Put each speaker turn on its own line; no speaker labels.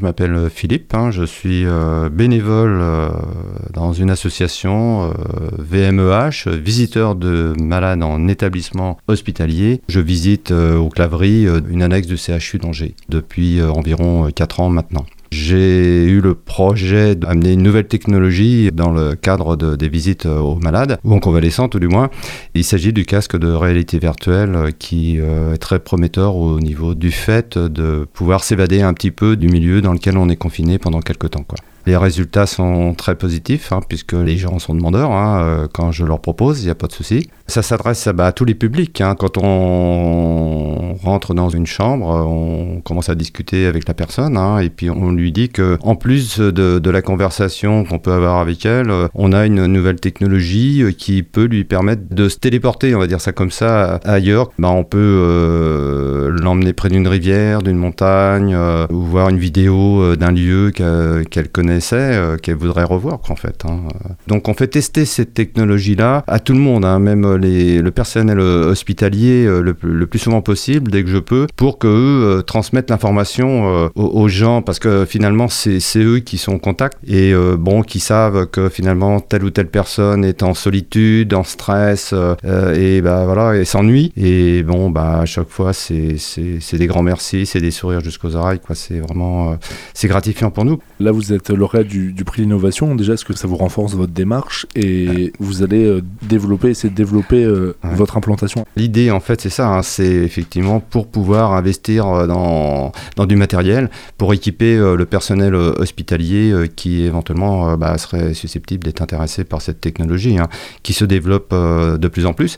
Je m'appelle Philippe, hein, je suis euh, bénévole euh, dans une association VMEH, visiteur de malades en établissement hospitalier. Je visite au Claverie une annexe du CHU d'Angers depuis environ 4 ans maintenant. J'ai eu le projet d'amener une nouvelle technologie dans le cadre des visites aux malades, ou en convalescent tout du moins. Il s'agit du casque de réalité virtuelle euh, qui euh, est très prometteur au niveau du fait de pouvoir s'évader un petit peu du milieu dans lequel on est confiné pendant quelques temps. Les résultats sont très positifs, hein, puisque les gens sont demandeurs. Hein, euh, quand je leur propose, il n'y a pas de souci. Ça s'adresse bah, à tous les publics. Hein. Quand on rentre dans une chambre, on commence à discuter avec la personne, et puis on lui dit que, en plus de, la conversation qu'on peut avoir avec elle, on a une nouvelle technologie qui peut lui permettre de se téléporter, on va dire ça comme ça, ailleurs. Bah, on peut euh, l'emmener près d'une rivière, d'une montagne, euh, ou voir une vidéo d'un lieu qu'elle connaît euh, qu'elle voudrait revoir en fait. Hein. Donc on fait tester cette technologie-là à tout le monde, hein, même les, le personnel euh, hospitalier euh, le, plus souvent possible, dès que je peux, pour qu'eux transmettent l'information aux, gens, parce que finalement c'est eux qui sont en contact et bon, qui savent que finalement telle ou telle personne est en solitude, en stress et bah voilà, et s'ennuie. Et bon, bah à chaque fois c'est des grands merci, c'est des sourires jusqu'aux oreilles. C'est vraiment c'est gratifiant pour nous.
Là vous êtes lauréat du, prix d'innovation, déjà, est-ce que ça vous renforce votre démarche et vous allez euh, développer, essayer de développer euh, votre implantation?
L'idée, en fait, c'est ça, hein, c'est effectivement pour pouvoir investir euh, dans, dans du matériel, pour équiper le personnel hospitalier qui éventuellement bah, serait susceptible d'être intéressé par cette technologie, hein, qui se développe de plus en plus.